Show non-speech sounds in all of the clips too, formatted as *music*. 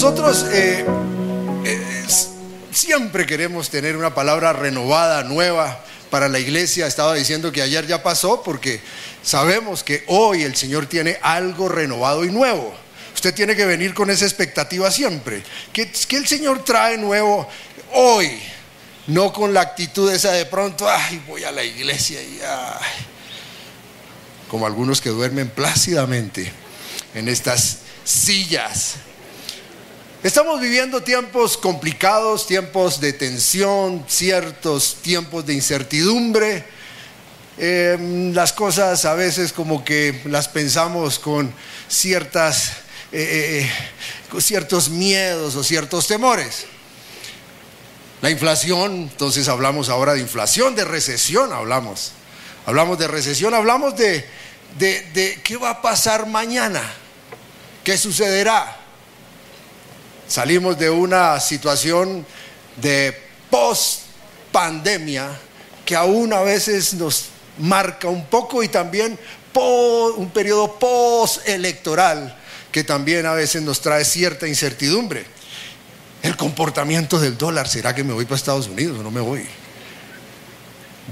Nosotros eh, eh, siempre queremos tener una palabra renovada, nueva para la iglesia. Estaba diciendo que ayer ya pasó porque sabemos que hoy el Señor tiene algo renovado y nuevo. Usted tiene que venir con esa expectativa siempre. Que, el Señor trae nuevo hoy, no con la actitud esa de pronto, ay, voy a la iglesia y ay. Como algunos que duermen plácidamente en estas sillas. Estamos viviendo tiempos complicados, tiempos de tensión, ciertos tiempos de incertidumbre. Em, las cosas a veces como que las pensamos con ciertas, eh, eh, con ciertos miedos o ciertos temores. La inflación, entonces hablamos ahora de inflación, de recesión hablamos. Hablamos de recesión, hablamos de, de qué va a pasar mañana, qué sucederá. Salimos de una situación de post pandemia que aún a veces nos marca un poco y también un periodo post electoral que también a veces nos trae cierta incertidumbre. El comportamiento del dólar, ¿será que me voy para Estados Unidos o no me voy?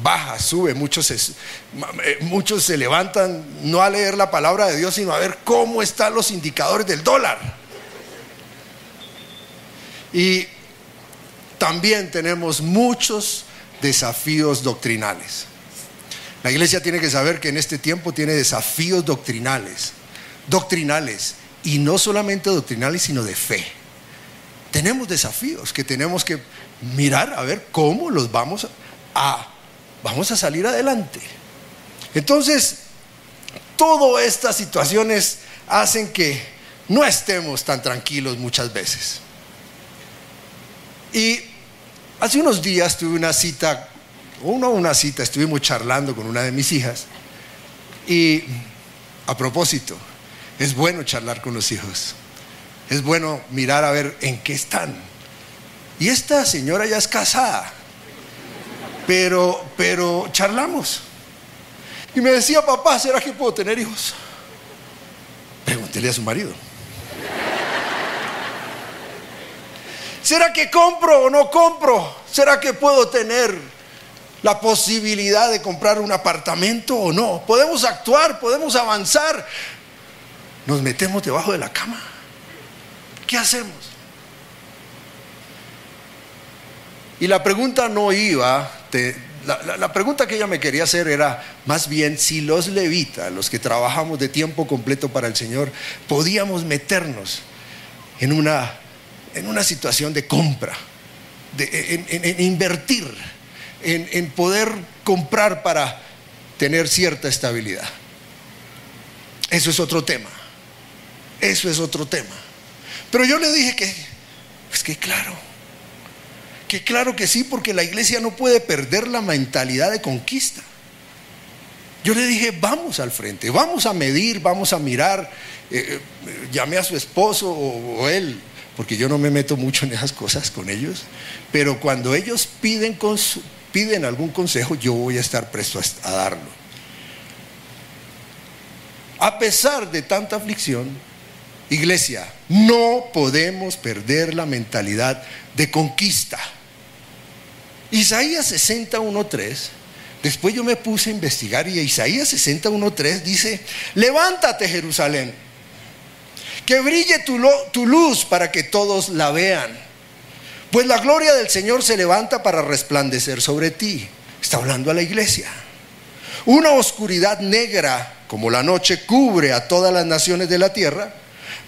Baja, sube, muchos eh, muchos se levantan no a leer la palabra de Dios, sino a ver cómo están los indicadores del dólar. Y también tenemos muchos desafíos doctrinales. La iglesia tiene que saber que en este tiempo tiene desafíos doctrinales, doctrinales, y no solamente doctrinales, sino de fe. Tenemos desafíos que tenemos que mirar a ver cómo los vamos a, vamos a salir adelante. Entonces, todas estas situaciones hacen que no estemos tan tranquilos muchas veces. Y hace unos días tuve una cita, uno una cita, estuvimos charlando con una de mis hijas. Y a propósito, es bueno charlar con los hijos. Es bueno mirar a ver en qué están. Y esta señora ya es casada. Pero, pero charlamos. Y me decía, papá, ¿será que puedo tener hijos? Pregúntele a su marido. ¿Será que compro o no compro? ¿Será que puedo tener la posibilidad de comprar un apartamento o no? ¿Podemos actuar? ¿Podemos avanzar? Nos metemos debajo de la cama. ¿Qué hacemos? Y la pregunta no iba, la, la, pregunta que ella me quería hacer era más bien si los levitas, los que trabajamos de tiempo completo para el Señor, podíamos meternos en una en una situación de compra, de, en, invertir, en, poder comprar para tener cierta estabilidad. Eso es otro tema. Eso es otro tema. Pero yo le dije que, pues que claro, que claro que sí, porque la iglesia no puede perder la mentalidad de conquista. Yo le dije, vamos al frente, vamos a medir, vamos a mirar. Eh, eh, llamé a su esposo o él porque yo no me meto mucho en esas cosas con ellos, pero cuando ellos piden, algún consejo, yo voy a estar presto a, a darlo. A pesar de tanta aflicción, iglesia, no podemos perder la mentalidad de conquista. Isaías 61.3, después yo me puse a investigar y Isaías 61.3 dice, levántate Jerusalén que brille tu, luz para que todos la vean. Pues la gloria del Señor se levanta para resplandecer sobre ti. Está hablando a la iglesia. Una oscuridad negra como la noche cubre a todas las naciones de la tierra,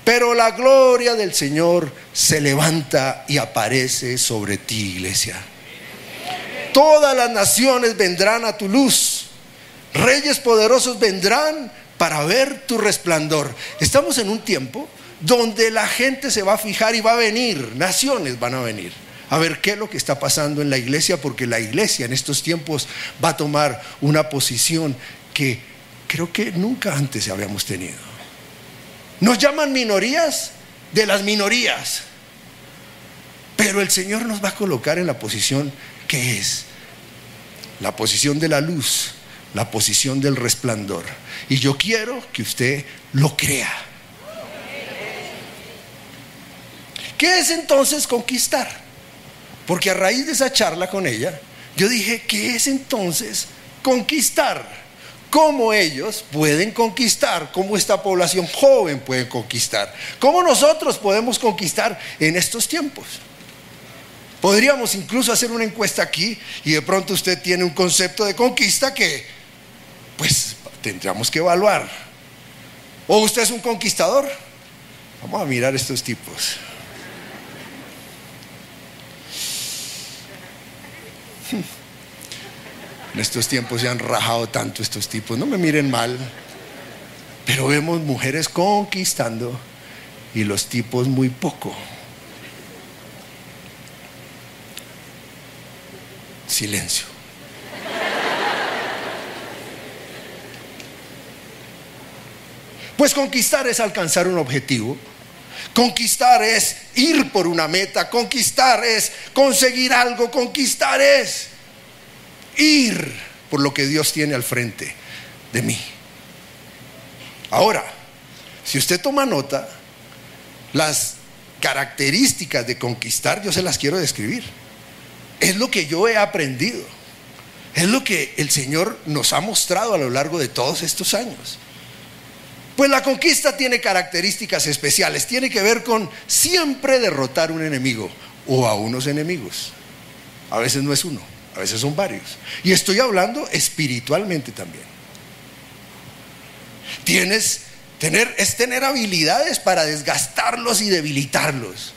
pero la gloria del Señor se levanta y aparece sobre ti, iglesia. Todas las naciones vendrán a tu luz. Reyes poderosos vendrán para ver tu resplandor. Estamos en un tiempo donde la gente se va a fijar y va a venir, naciones van a venir a ver qué es lo que está pasando en la iglesia, porque la iglesia en estos tiempos va a tomar una posición que creo que nunca antes habíamos tenido. Nos llaman minorías de las minorías, pero el Señor nos va a colocar en la posición que es la posición de la luz, la posición del resplandor. Y yo quiero que usted lo crea. ¿Qué es entonces conquistar? Porque a raíz de esa charla con ella, yo dije, ¿qué es entonces conquistar? ¿Cómo ellos pueden conquistar? ¿Cómo esta población joven puede conquistar? ¿Cómo nosotros podemos conquistar en estos tiempos? Podríamos incluso hacer una encuesta aquí y de pronto usted tiene un concepto de conquista que pues tendríamos que evaluar. ¿O usted es un conquistador? Vamos a mirar estos tipos. En estos tiempos se han rajado tanto estos tipos, no me miren mal, pero vemos mujeres conquistando y los tipos muy poco. Silencio. Pues conquistar es alcanzar un objetivo. Conquistar es ir por una meta. Conquistar es conseguir algo. Conquistar es ir por lo que Dios tiene al frente de mí. Ahora, si usted toma nota, las características de conquistar yo se las quiero describir. Es lo que yo he aprendido. Es lo que el Señor nos ha mostrado a lo largo de todos estos años. Pues la conquista tiene características especiales. Tiene que ver con siempre derrotar un enemigo o a unos enemigos. A veces no es uno, a veces son varios. Y estoy hablando espiritualmente también. Tienes tener es tener habilidades para desgastarlos y debilitarlos.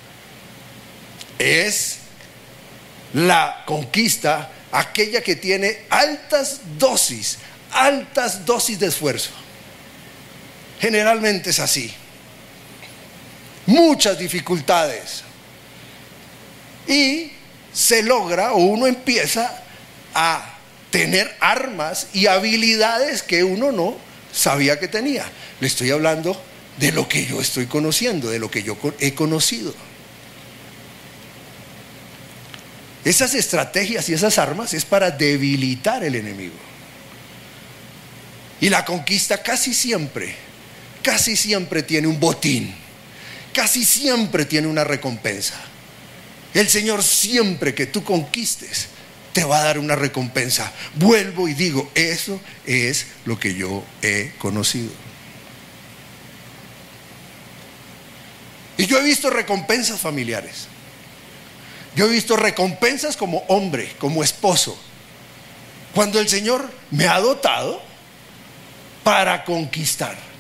Es la conquista aquella que tiene altas dosis, altas dosis de esfuerzo. Generalmente es así. Muchas dificultades. Y se logra o uno empieza a tener armas y habilidades que uno no sabía que tenía. Le estoy hablando de lo que yo estoy conociendo, de lo que yo he conocido. Esas estrategias y esas armas es para debilitar el enemigo. Y la conquista casi siempre, casi siempre tiene un botín, casi siempre tiene una recompensa. El Señor siempre que tú conquistes te va a dar una recompensa. Vuelvo y digo, eso es lo que yo he conocido. Y yo he visto recompensas familiares. Yo he visto recompensas como hombre, como esposo. Cuando el Señor me ha dotado para conquistar.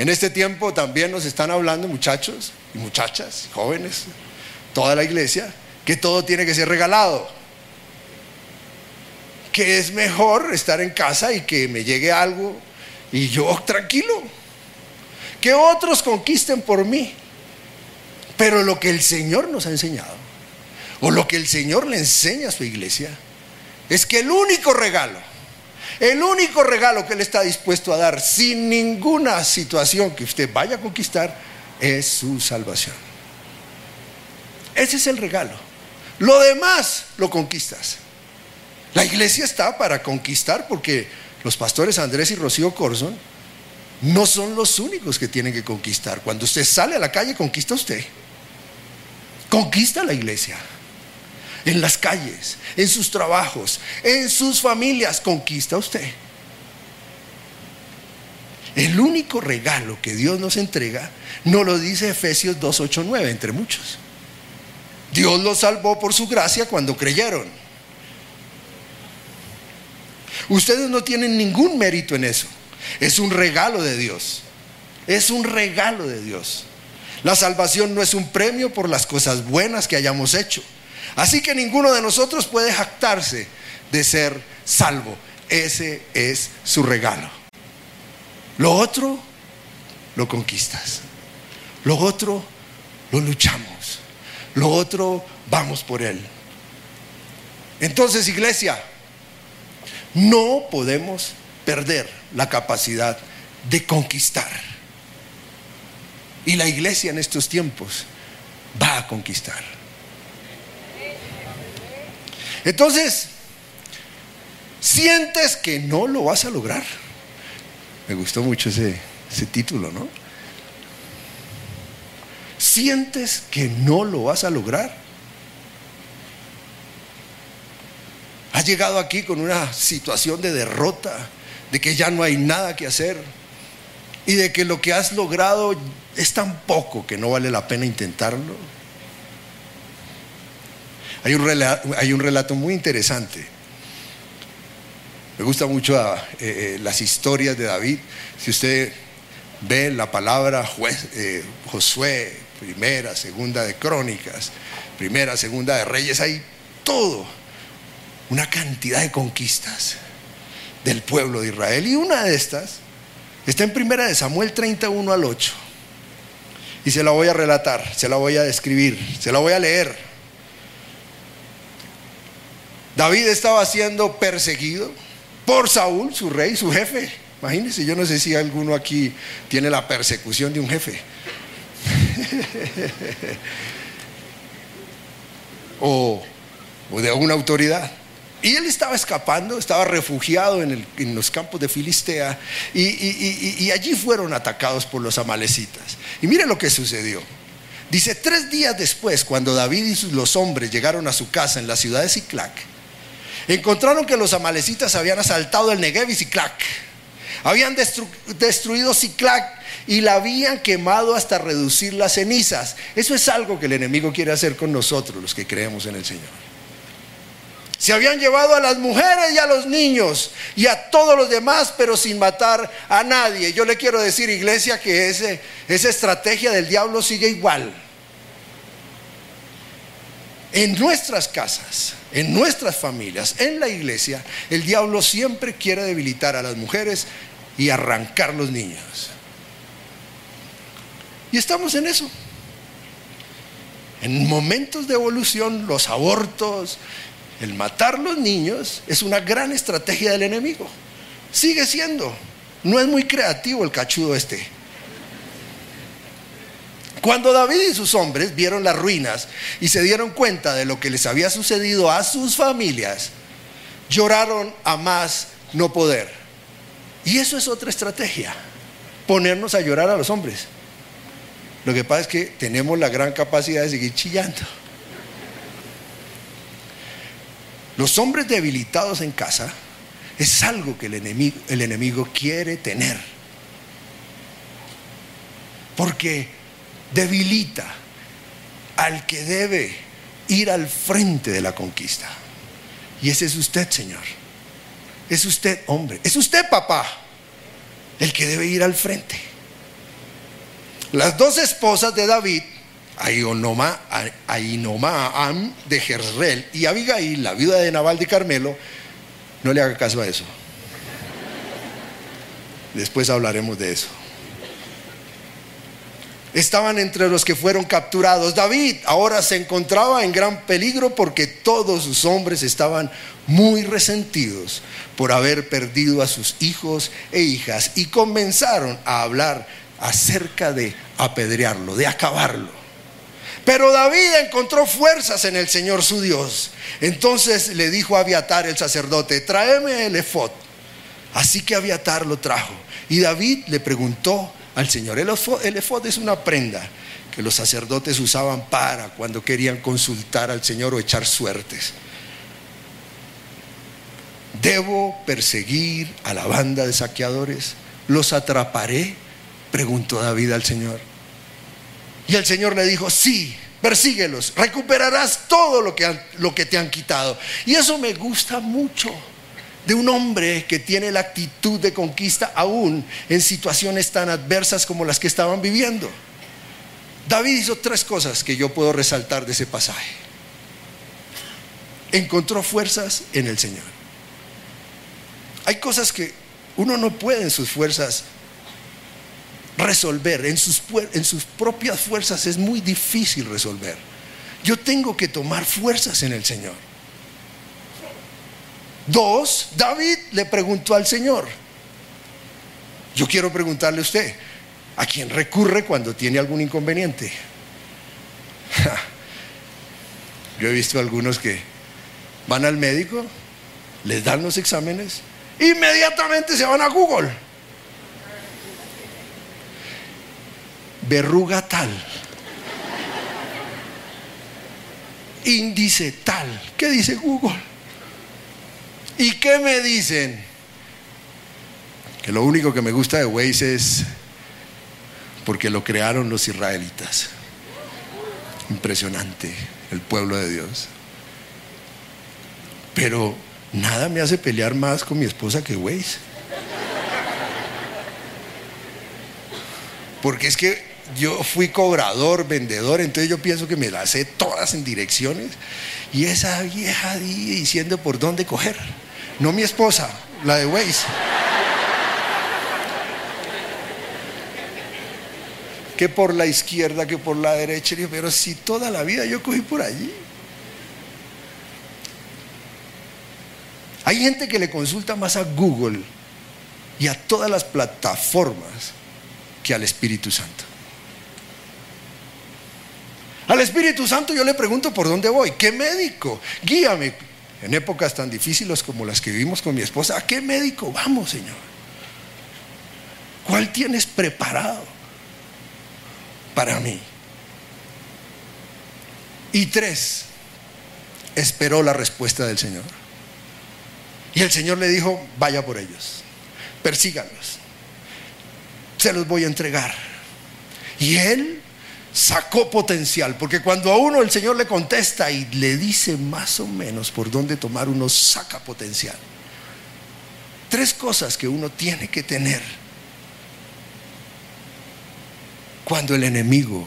En este tiempo también nos están hablando muchachos y muchachas, jóvenes, toda la iglesia, que todo tiene que ser regalado. Que es mejor estar en casa y que me llegue algo y yo tranquilo. Que otros conquisten por mí. Pero lo que el Señor nos ha enseñado, o lo que el Señor le enseña a su iglesia, es que el único regalo, el único regalo que Él está dispuesto a dar sin ninguna situación que usted vaya a conquistar, es su salvación. Ese es el regalo. Lo demás lo conquistas. La iglesia está para conquistar porque los pastores Andrés y Rocío Corson no son los únicos que tienen que conquistar. Cuando usted sale a la calle, conquista usted. Conquista la iglesia. En las calles, en sus trabajos, en sus familias, conquista usted. El único regalo que Dios nos entrega no lo dice Efesios 2, 8, 9, entre muchos. Dios los salvó por su gracia cuando creyeron. Ustedes no tienen ningún mérito en eso. Es un regalo de Dios. Es un regalo de Dios. La salvación no es un premio por las cosas buenas que hayamos hecho. Así que ninguno de nosotros puede jactarse de ser salvo. Ese es su regalo. Lo otro lo conquistas. Lo otro lo luchamos. Lo otro vamos por él. Entonces, iglesia, no podemos perder la capacidad de conquistar. Y la iglesia en estos tiempos va a conquistar. Entonces, sientes que no lo vas a lograr. Me gustó mucho ese, título, ¿no? sientes que no lo vas a lograr. Has llegado aquí con una situación de derrota, de que ya no hay nada que hacer y de que lo que has logrado es tan poco que no vale la pena intentarlo. Hay un relato, hay un relato muy interesante. Me gustan mucho ah, eh, eh, las historias de David. Si usted ve la palabra eh, Josué, primera, segunda de Crónicas, primera, segunda de Reyes, hay todo, una cantidad de conquistas del pueblo de Israel. Y una de estas está en primera de Samuel 31 al 8. Y se la voy a relatar, se la voy a describir, se la voy a leer. David estaba siendo perseguido por Saúl, su rey, su jefe. Imagínense, yo no sé si alguno aquí tiene la persecución de un jefe. *laughs* o, de alguna autoridad. Y él estaba escapando, estaba refugiado en, los campos de Filistea y, y, allí fueron atacados por los amalecitas. Y mire lo que sucedió. Dice, tres días después, cuando David y los hombres llegaron a su casa en la ciudad de Ciclac, encontraron que los amalecitas habían asaltado el Negev y Ciclac. Habían destruido Ciclac y la habían quemado hasta reducir las cenizas. Eso es algo que el enemigo quiere hacer con nosotros, los que creemos en el Señor. Se habían llevado a las mujeres y a los niños y a todos los demás, pero sin matar a nadie. Yo le quiero decir, iglesia, que esa estrategia del diablo sigue igual. En nuestras casas, en nuestras familias, en la iglesia, el diablo siempre quiere debilitar a las mujeres y arrancar los niños. Y estamos en eso. En momentos de evolución, los abortos, el matar los niños es una gran estrategia del enemigo. Sigue siendo. No es muy creativo el cachudo este. Cuando David y sus hombres vieron las ruinas y se dieron cuenta de lo que les había sucedido a sus familias, lloraron a más no poder. Y eso es otra estrategia, ponernos a llorar a los hombres. Lo que pasa es que tenemos la gran capacidad de seguir chillando. Los hombres debilitados en casa es algo que el enemigo, quiere tener. Porque debilita al que debe ir al frente de la conquista. Y ese es usted, Señor. Es usted, hombre. Es usted, papá, el que debe ir al frente. Las dos esposas de David, Ainomaam de Jezreel y Abigail, la viuda de Nabal de Carmelo, no le haga caso a eso. Después hablaremos de eso. Estaban entre los que fueron capturados. David ahora se encontraba en gran peligro porque todos sus hombres estaban muy resentidos por haber perdido a sus hijos e hijas y comenzaron a hablar acerca de apedrearlo, de acabarlo. Pero David encontró fuerzas en el Señor su Dios. Entonces le dijo a Abiatar el sacerdote, tráeme el efod. Así que Abiatar lo trajo. Y David le preguntó al Señor, el efod, es una prenda que los sacerdotes usaban para cuando querían consultar al Señor o echar suertes. ¿Debo perseguir a la banda de saqueadores? ¿Los atraparé? Preguntó David al Señor. Y el Señor le dijo, sí, persíguelos, recuperarás todo lo que, lo que te han quitado. Y eso me gusta mucho de un hombre que tiene la actitud de conquista aún en situaciones tan adversas como las que estaban viviendo. David hizo tres cosas que yo puedo resaltar de ese pasaje. Encontró fuerzas en el Señor. Hay cosas que uno no puede en sus fuerzas resolver, en sus, en sus propias fuerzas es muy difícil resolver. Yo tengo que tomar fuerzas en el Señor. Dos, David le preguntó al Señor. Yo quiero preguntarle a usted, ¿a quién recurre cuando tiene algún inconveniente? Yo he visto algunos que van al médico, les dan los exámenes, inmediatamente se van a Google verruga tal. índice tal. ¿Qué dice Google? ¿Y qué me dicen? Que lo único que me gusta de Waze es porque lo crearon los israelitas. Impresionante el pueblo de Dios. Pero nada me hace pelear más con mi esposa que Waze. Porque es que yo fui cobrador, vendedor, entonces yo pienso que me las sé todas en direcciones. Y esa vieja diciendo por dónde coger. No mi esposa, la de Waze. que por la izquierda, que por la derecha. pero si toda la vida yo cogí por allí. Hay gente que le consulta más a Google y a todas las plataformas que al Espíritu Santo. Al Espíritu Santo yo le pregunto por dónde voy, ¿qué médico? Guíame. En épocas tan difíciles como las que vivimos con mi esposa, ¿a qué médico vamos, Señor? ¿Cuál tienes preparado para mí? Y tres, esperó la respuesta del Señor. Y el Señor le dijo, vaya por ellos, persíganlos, se los voy a entregar. Y él sacó potencial, porque cuando a uno el Señor le contesta y le dice más o menos por dónde tomar, uno saca potencial. Tres cosas que uno tiene que tener cuando el enemigo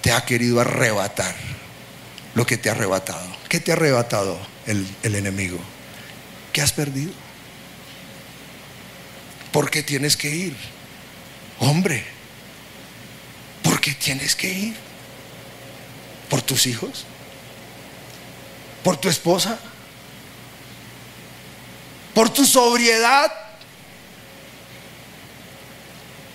te ha querido arrebatar lo que te ha arrebatado. ¿Qué te ha arrebatado el, el enemigo? ¿Qué has perdido? ¿Por qué tienes que ir? Hombre, ¿por qué tienes que ir? ¿Por tus hijos? ¿Por tu esposa? ¿Por tu sobriedad?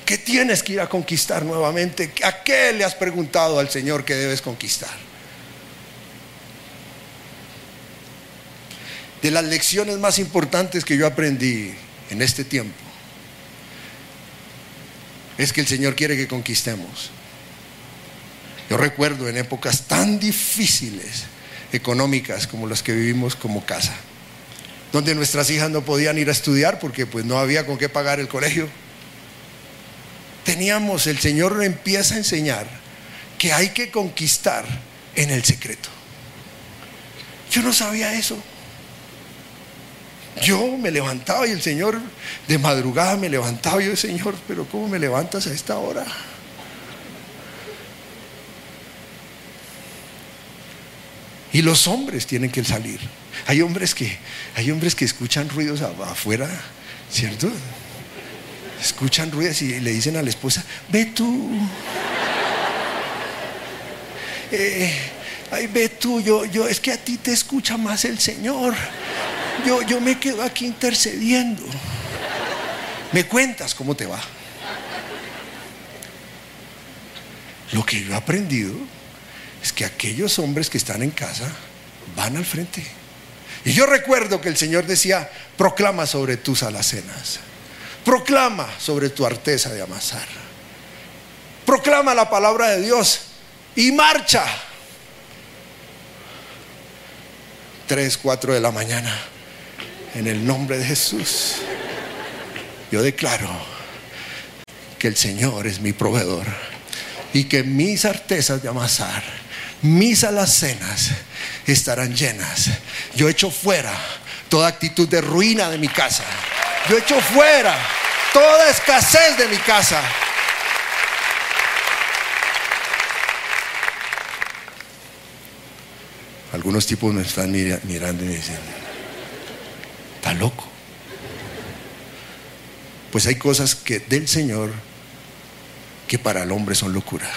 ¿Qué tienes que ir a conquistar nuevamente? ¿A qué le has preguntado al Señor que debes conquistar? de las lecciones más importantes que yo aprendí en este tiempo es que el Señor quiere que conquistemos. Yo recuerdo en épocas tan difíciles económicas como las que vivimos como casa, donde nuestras hijas no podían ir a estudiar porque pues no había con qué pagar el colegio. Teníamos, el Señor empieza a enseñar que hay que conquistar en el secreto. Yo no sabía eso. Yo me levantaba y el Señor de madrugada me levantaba y yo, Señor, pero ¿cómo me levantas a esta hora? Y los hombres tienen que salir. Hay hombres que, hay hombres que escuchan ruidos afuera, ¿cierto? Escuchan ruidos y le dicen a la esposa, ve tú. *laughs* Eh, ay, ve tú, yo, yo, es que a ti te escucha más el Señor yo, yo me quedo aquí intercediendo. ¿Me cuentas cómo te va? Lo que yo he aprendido es que aquellos hombres que están en casa van al frente. Y yo recuerdo que el Señor decía, proclama sobre tus alacenas, proclama sobre tu arteza de amasar, proclama la palabra de Dios y marcha. Tres, cuatro de la mañana en el nombre de Jesús, yo declaro que el Señor es mi proveedor y que mis artesas de amasar, mis alacenas estarán llenas. Yo echo fuera toda actitud de ruina de mi casa. Yo echo fuera toda escasez de mi casa. Algunos tipos me están mirando y me dicen, Está loco. Pues hay cosas que del Señor que para el hombre son locura.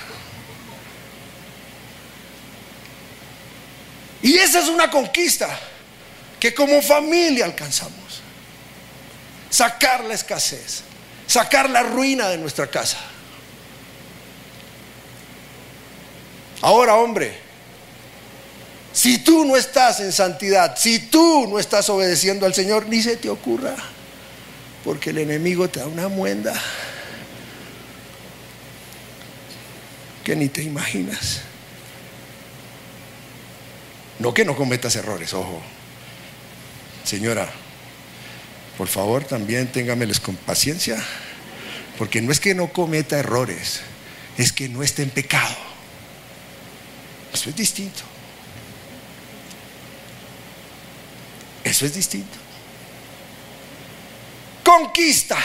Y esa es una conquista que como familia alcanzamos. Sacar la escasez, sacar la ruina de nuestra casa. Ahora, hombre, si tú no estás en santidad, si tú no estás obedeciendo al Señor, ni se te ocurra, porque el enemigo te da una muenda que ni te imaginas. No que no cometas errores, ojo. Señora, por favor también téngameles con paciencia, porque no es que no cometa errores, es que no esté en pecado. Eso es distinto. Eso es distinto. Conquista.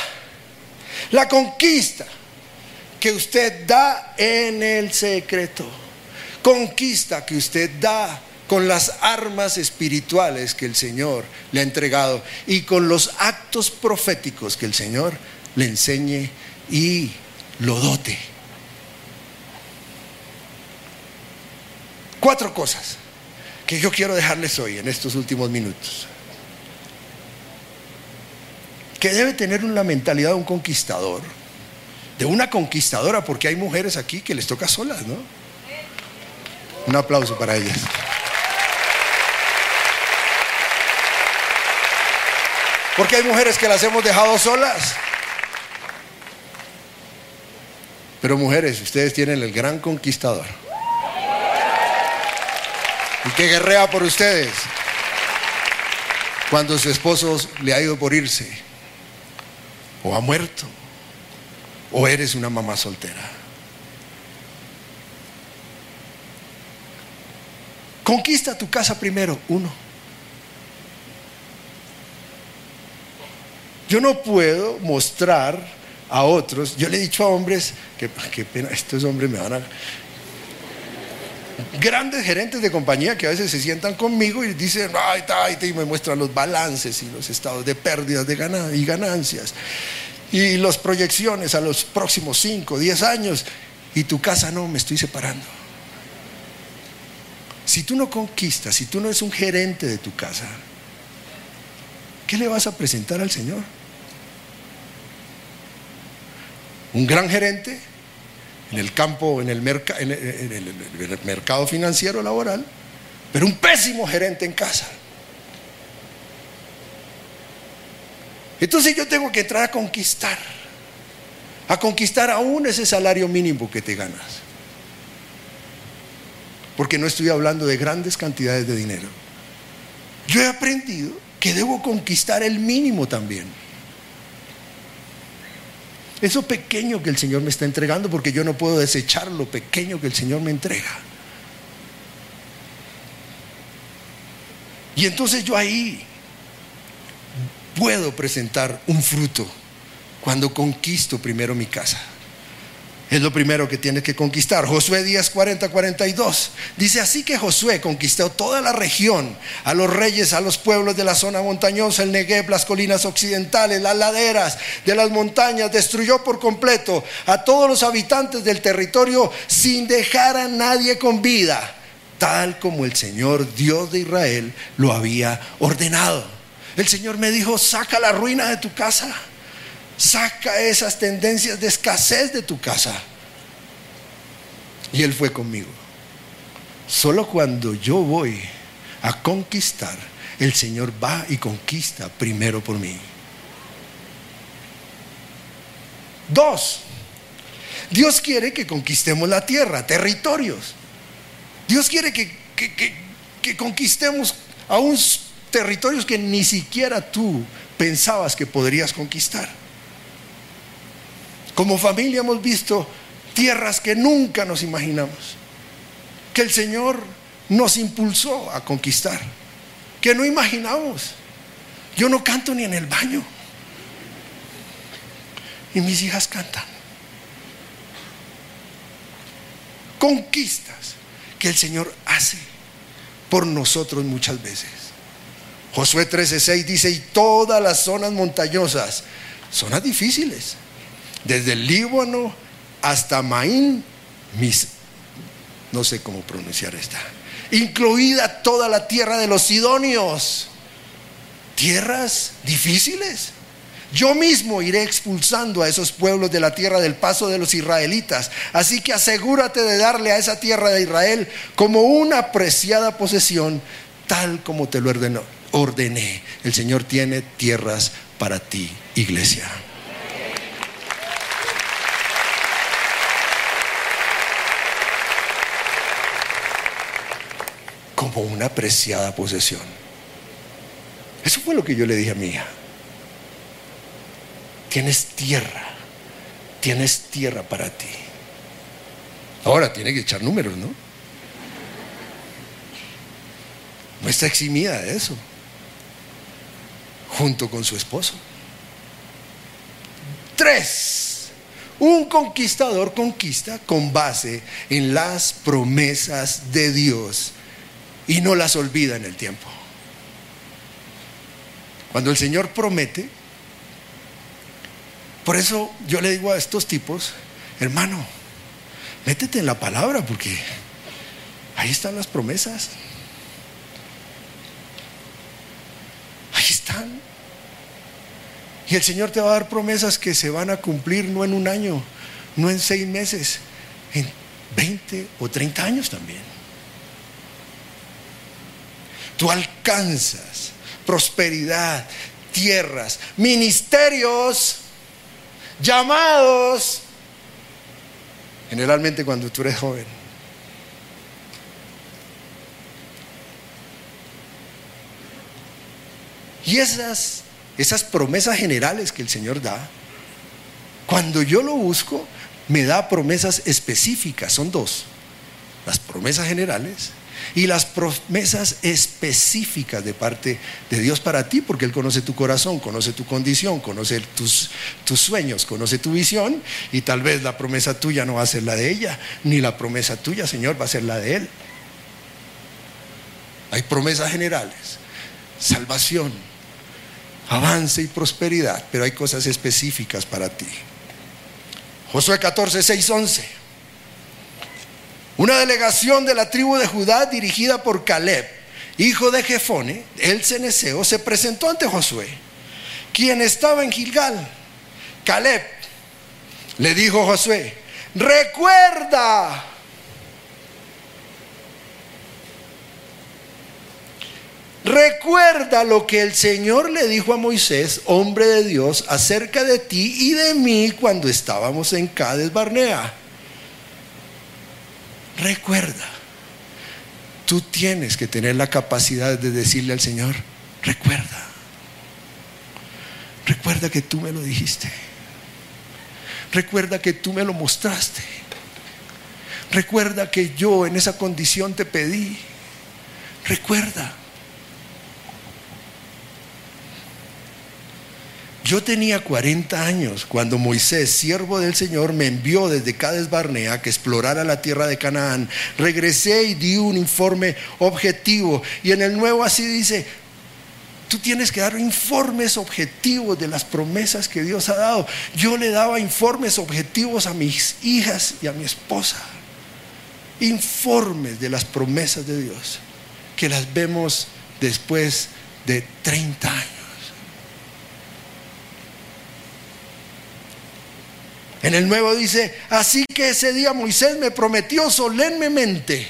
La conquista que usted da en el secreto. Conquista que usted da con las armas espirituales que el Señor le ha entregado y con los actos proféticos que el Señor le enseñe y lo dote. Cuatro cosas que yo quiero dejarles hoy en estos últimos minutos. Que debe tener una mentalidad de un conquistador, de una conquistadora, porque hay mujeres aquí que les toca solas, ¿no? Un aplauso para ellas. Porque hay mujeres que las hemos dejado solas. Pero mujeres, ustedes tienen el gran conquistador. Y que guerrea por ustedes cuando su esposo le ha ido por irse, o ha muerto, o eres una mamá soltera. Conquista tu casa primero, uno. Yo no puedo mostrar a otros, yo le he dicho a hombres, que qué pena, estos hombres me van a... Grandes gerentes de compañía que a veces se sientan conmigo y dicen, ay, ay, y me muestran los balances y los estados de pérdidas de y ganancias y las proyecciones a los próximos 5, 10 años y tu casa no, me estoy separando. Si tú no conquistas, si tú no eres un gerente de tu casa, ¿qué le vas a presentar al Señor? Un gran gerente en el campo, en el, mercado financiero laboral, pero un pésimo gerente en casa. Entonces yo tengo que entrar a conquistar, a conquistar aún ese salario mínimo que te ganas. Porque no estoy hablando de grandes cantidades de dinero. Yo he aprendido que debo conquistar el mínimo también. Eso pequeño que el Señor me está entregando, porque yo no puedo desechar lo pequeño que el Señor me entrega. Y entonces yo ahí puedo presentar un fruto cuando conquisto primero mi casa. Es lo primero que tienes que conquistar. Josué 10, 40, 42. Dice así que Josué conquistó toda la región, a los reyes, a los pueblos de la zona montañosa, el Negev, las colinas occidentales, las laderas de las montañas, destruyó por completo a todos los habitantes del territorio sin dejar a nadie con vida, tal como el Señor Dios de Israel lo había ordenado. El Señor me dijo, saca la ruina de tu casa Saca esas tendencias de escasez de tu casa. Y Él fue conmigo. Solo cuando yo voy a conquistar, el Señor va y conquista primero por mí. Dos, Dios quiere que conquistemos la tierra, territorios. Dios quiere que, que, conquistemos aún territorios que ni siquiera tú pensabas que podrías conquistar. Como familia hemos visto tierras que nunca nos imaginamos, que el Señor nos impulsó a conquistar, que no imaginamos. Yo no canto ni en el baño. Y mis hijas cantan. Conquistas que el Señor hace por nosotros muchas veces. Josué 13:6 dice, y todas las zonas montañosas, zonas difíciles, desde el Líbano hasta Maín, mis, no sé cómo pronunciar esta, incluida toda la tierra de los sidonios, tierras difíciles. Yo mismo iré expulsando a esos pueblos de la tierra del paso de los israelitas. Así que asegúrate de darle a esa tierra de Israel como una preciada posesión, tal como te lo ordené. El Señor tiene tierras para ti, iglesia. Como una preciada posesión. Eso fue lo que yo le dije a mi hija. Tienes tierra, tienes tierra para ti. Ahora tiene que echar números, ¿no? No está eximida de eso, junto con su esposo. Tres, un conquistador conquista con base en las promesas de Dios y no las olvida en el tiempo. Cuando el Señor promete, por eso yo le digo a estos tipos, hermano, métete en la palabra porque ahí están las promesas. Ahí están. Y el Señor te va a dar promesas que se van a cumplir no en un año, no en seis meses, en 20 o 30 años también. Tú alcanzas prosperidad, tierras, ministerios, llamados, generalmente cuando tú eres joven. Y esas, esas promesas generales que el Señor da, cuando yo lo busco, me da promesas específicas, son dos. Las promesas generales y las promesas específicas de parte de Dios para ti, porque Él conoce tu corazón, conoce tu condición, conoce tus, tus sueños, conoce tu visión, y tal vez la promesa tuya no va a ser la de ella, ni la promesa tuya, Señor, va a ser la de Él. Hay promesas generales, salvación, avance y prosperidad, pero hay cosas específicas para ti. Josué 14, 6, 11. Una delegación de la tribu de Judá dirigida por Caleb, hijo de Jefone, el ceneseo, se presentó ante Josué, quien estaba en Gilgal. Caleb le dijo a Josué, recuerda, recuerda lo que el Señor le dijo a Moisés, hombre de Dios, acerca de ti y de mí cuando estábamos en Cades Barnea Recuerda, tú tienes que tener la capacidad de decirle al Señor, recuerda, recuerda que tú me lo dijiste, recuerda que tú me lo mostraste, recuerda que yo en esa condición te pedí, recuerda. Yo tenía 40 años cuando Moisés, siervo del Señor, me envió desde Cades Barnea que explorara la tierra de Canaán. Regresé y di un informe objetivo. Y en el nuevo así dice, tú tienes que dar informes objetivos de las promesas que Dios ha dado. Yo le daba informes objetivos a mis hijas y a mi esposa. Informes de las promesas de Dios, que las vemos después de 30 años. En el nuevo dice, así que ese día Moisés me prometió solemnemente,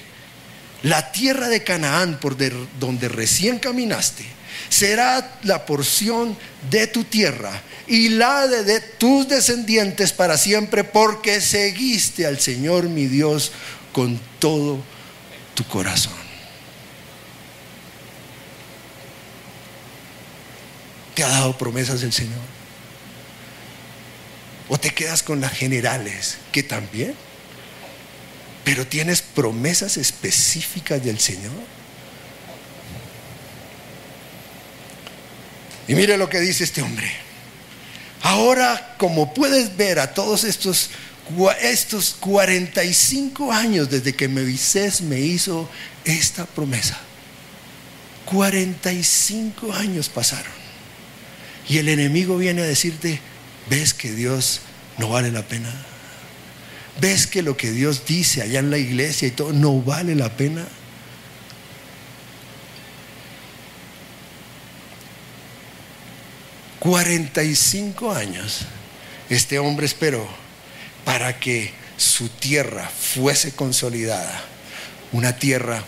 la tierra de Canaán por donde recién caminaste, será la porción de tu tierra y la de, de tus descendientes para siempre, porque seguiste al Señor mi Dios con todo tu corazón. ¿Te ha dado promesas el Señor? ¿O te quedas con las generales, que también? Pero tienes promesas específicas del Señor. Y mire lo que dice este hombre. Ahora, como puedes ver a todos estos, estos 45 años desde que Moisés me hizo esta promesa, 45 años pasaron. Y el enemigo viene a decirte, ¿Ves que Dios no vale la pena? ¿Ves que lo que Dios dice allá en la iglesia y todo no vale la pena? Cuarenta y cinco años este hombre esperó para que su tierra fuese consolidada, una tierra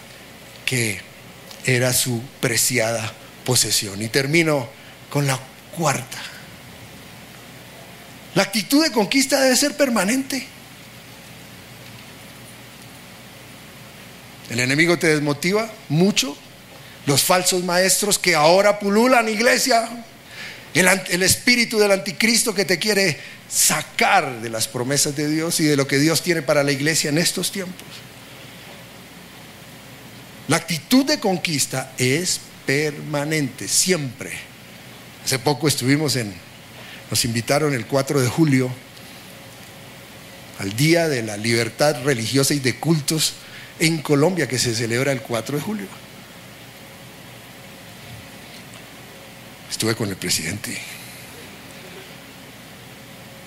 que era su preciada posesión. Y termino con la cuarta la actitud de conquista debe ser permanente. El enemigo te desmotiva mucho. Los falsos maestros que ahora pululan iglesia. El, el, espíritu del anticristo que te quiere sacar de las promesas de Dios y de lo que Dios tiene para la iglesia en estos tiempos. La actitud de conquista es permanente, siempre. Hace poco estuvimos en, nos invitaron el 4 de julio al Día de la Libertad Religiosa y de Cultos en Colombia, que se celebra el 4 de julio. Estuve con el presidente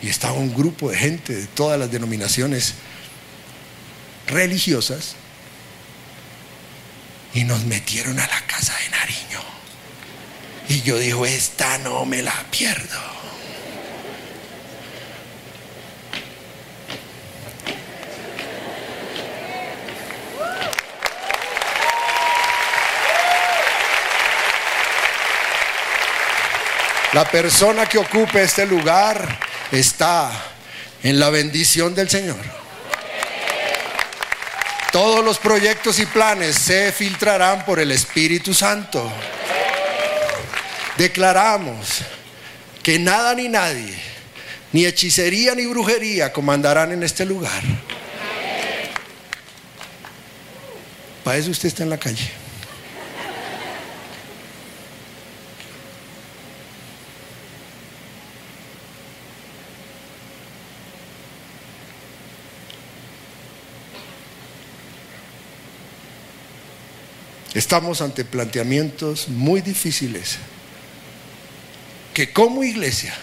y estaba un grupo de gente de todas las denominaciones religiosas y nos metieron a la casa de Nariño. Y yo digo, esta no me la pierdo. La persona que ocupe este lugar está en la bendición del Señor. Todos los proyectos y planes se filtrarán por el Espíritu Santo. Declaramos que nada ni nadie, ni hechicería ni brujería comandarán en este lugar. Para eso usted está en la calle. Estamos ante planteamientos muy difíciles que como iglesia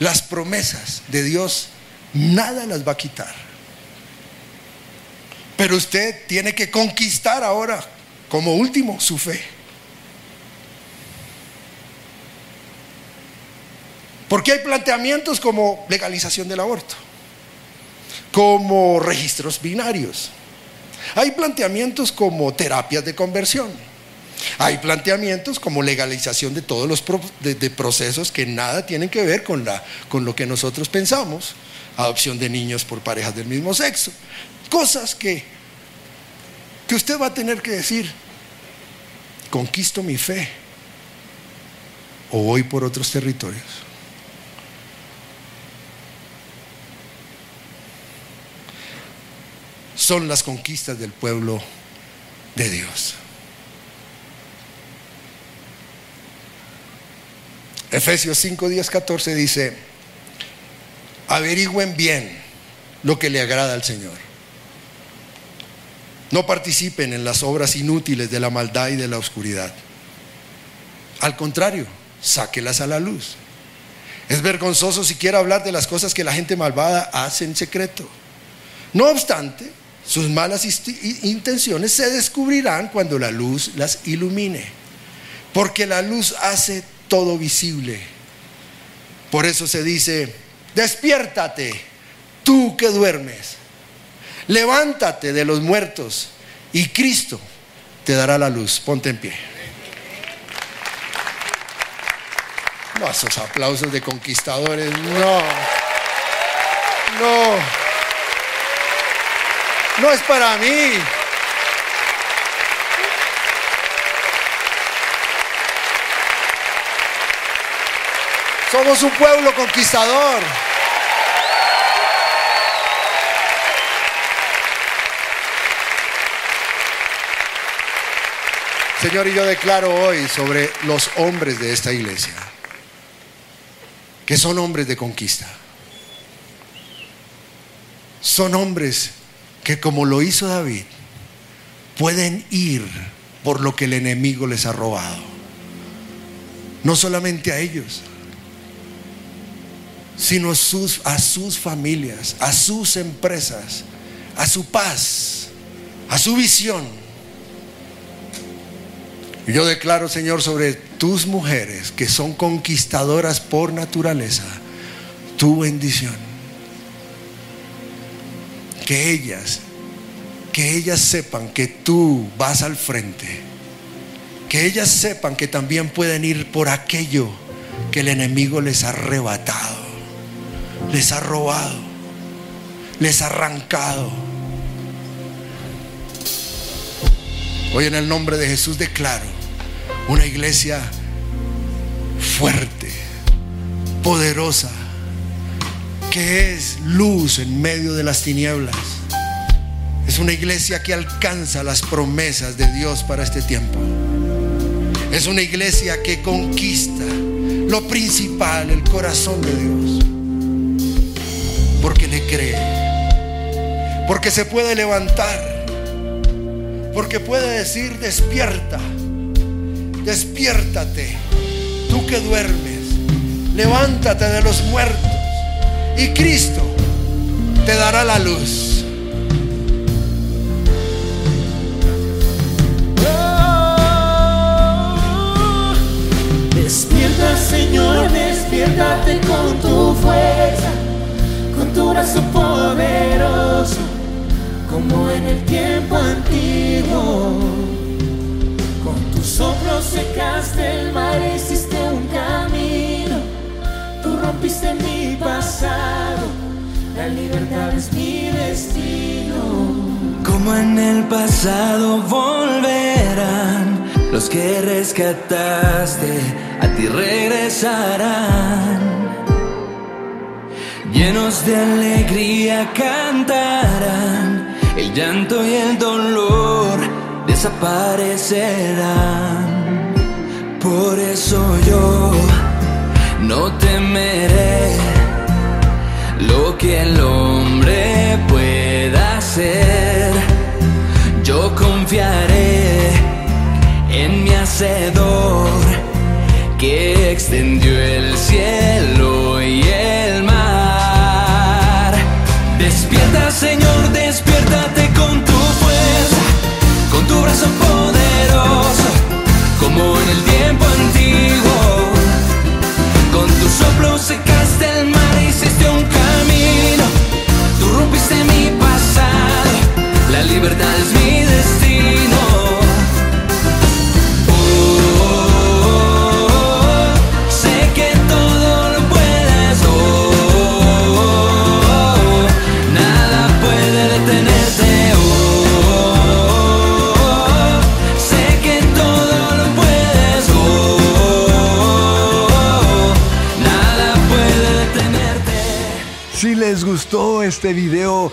las promesas de Dios nada las va a quitar. Pero usted tiene que conquistar ahora, como último, su fe. Porque hay planteamientos como legalización del aborto, como registros binarios, hay planteamientos como terapias de conversión. Hay planteamientos como legalización de todos los procesos que nada tienen que ver con, la, con lo que nosotros pensamos. Adopción de niños por parejas del mismo sexo. Cosas que, que usted va a tener que decir, conquisto mi fe o voy por otros territorios. Son las conquistas del pueblo de Dios. Efesios 5, 10, 14 dice, averigüen bien lo que le agrada al Señor. No participen en las obras inútiles de la maldad y de la oscuridad. Al contrario, sáquelas a la luz. Es vergonzoso siquiera hablar de las cosas que la gente malvada hace en secreto. No obstante, sus malas intenciones se descubrirán cuando la luz las ilumine, porque la luz hace todo visible. Por eso se dice, despiértate, tú que duermes, levántate de los muertos y Cristo te dará la luz. Ponte en pie. No, esos aplausos de conquistadores, no. No no es para mí. Somos un pueblo conquistador. Señor, y yo declaro hoy sobre los hombres de esta iglesia, que son hombres de conquista. Son hombres que como lo hizo David, pueden ir por lo que el enemigo les ha robado. No solamente a ellos, sino a sus, a sus familias, a sus empresas, a su paz, a su visión. Yo declaro, Señor, sobre tus mujeres que son conquistadoras por naturaleza, tu bendición que ellas, que ellas sepan que tú vas al frente, que ellas sepan que también pueden ir por aquello que el enemigo les ha arrebatado, les ha robado, les ha arrancado. Hoy en el nombre de Jesús declaro una iglesia fuerte, poderosa, que es luz en medio de las tinieblas. Es una iglesia que alcanza las promesas de Dios para este tiempo. Es una iglesia que conquista lo principal, el corazón de Dios. Porque le cree. Porque se puede levantar. Porque puede decir, despierta. Despiértate. Tú que duermes. Levántate de los muertos. Y Cristo te dará la luz. Despierta Señor, despiértate con tu fuerza, con tu brazo poderoso, como en el tiempo antiguo. Con tus soplo secaste el mar, hiciste un camino, tú rompiste mi la libertad es mi destino. Como en el pasado volverán los que rescataste, a ti regresarán. Llenos de alegría cantarán, el llanto y el dolor desaparecerán. Por eso yo no temeré lo que el hombre pueda hacer. Yo confiaré en mi hacedor que extendió el cielo y el mar. Despierta, Señor, despiértate con tu fuerza, con tu brazo poderoso, como en el tiempo antiguo. Con tu soplo secaste libertad es mi destino. Oh, sé que todo lo puedes, oh, nada puede detenerte, oh, sé que todo lo puedes, oh, nada puede detenerte. Si les gustó este video,